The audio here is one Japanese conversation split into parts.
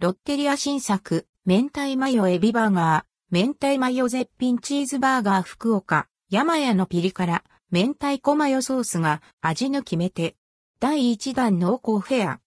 ロッテリア新作、明太マヨエビバーガー、明太マヨ絶品チーズバーガー福岡、山屋のピリ辛、明太子マヨソースが味の決め手。第1弾濃厚フェア。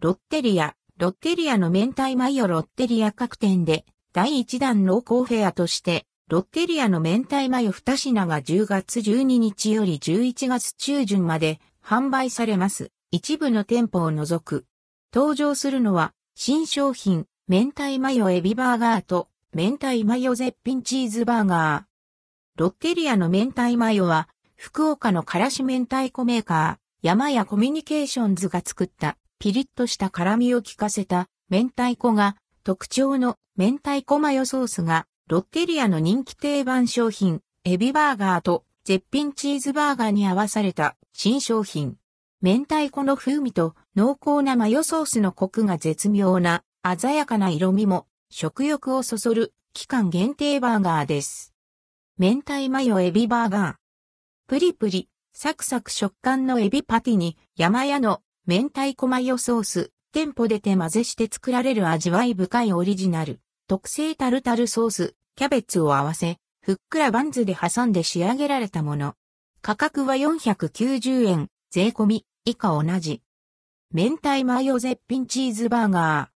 ロッテリア、ロッテリアの明太マヨロッテリア各店で、第1弾濃厚フェアとして、ロッテリアの明太マヨ2品が10月12日より11月中旬まで販売されます。一部の店舗を除く。登場するのは、新商品、明太マヨエビバーガーと、明太マヨ絶品チーズバーガー。ロッテリアの明太マヨは、福岡のからし明太子メーカー、山やコミュニケーションズが作ったピリッとした辛みを効かせた明太子が特徴の明太子マヨソースがロッテリアの人気定番商品エビバーガーと絶品チーズバーガーに合わされた新商品。明太子の風味と濃厚なマヨソースのコクが絶妙な鮮やかな色味も食欲をそそる期間限定バーガーです。明太マヨエビバーガー。プリプリ、サクサク食感のエビパティに山屋の明太子マヨソース、店舗で手混ぜして作られる味わい深いオリジナル、特製タルタルソース、キャベツを合わせ、ふっくらバンズで挟んで仕上げられたもの。価格は490円、税込み、以下同じ。明太マヨ絶品チーズバーガー。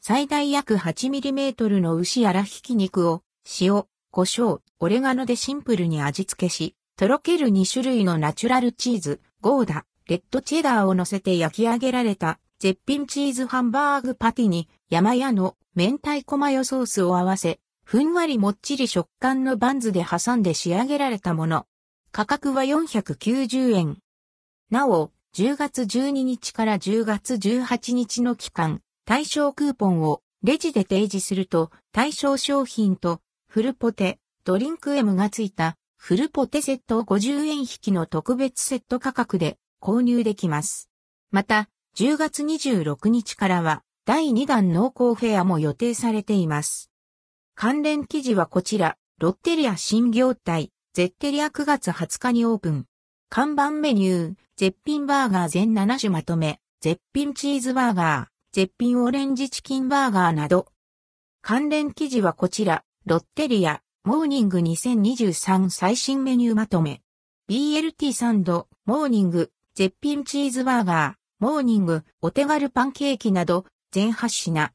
最大約 8mm の牛やらひき肉を、塩、胡椒、オレガノでシンプルに味付けし、とろける2種類のナチュラルチーズ、ゴーダ、レッドチェダーを乗せて焼き上げられた絶品チーズハンバーグパティに山屋の明太子マヨソースを合わせ、ふんわりもっちり食感のバンズで挟んで仕上げられたもの。価格は490円。なお、10月12日から10月18日の期間、対象クーポンをレジで提示すると、対象商品とフルポテ、ドリンク M がついたフルポテセットを50円引きの特別セット価格で購入できます。また、10月26日からは第2弾濃厚フェアも予定されています。関連記事はこちら、ロッテリア新業態、ゼッテリア9月20日にオープン。看板メニュー、絶品バーガー全7種まとめ、絶品チーズバーガー、絶品オレンジチキンバーガーなど。関連記事はこちら、ロッテリア、モーニング2023最新メニューまとめ。BLT サンド、モーニング、絶品チーズバーガー、モーニング、お手軽パンケーキなど、全8品。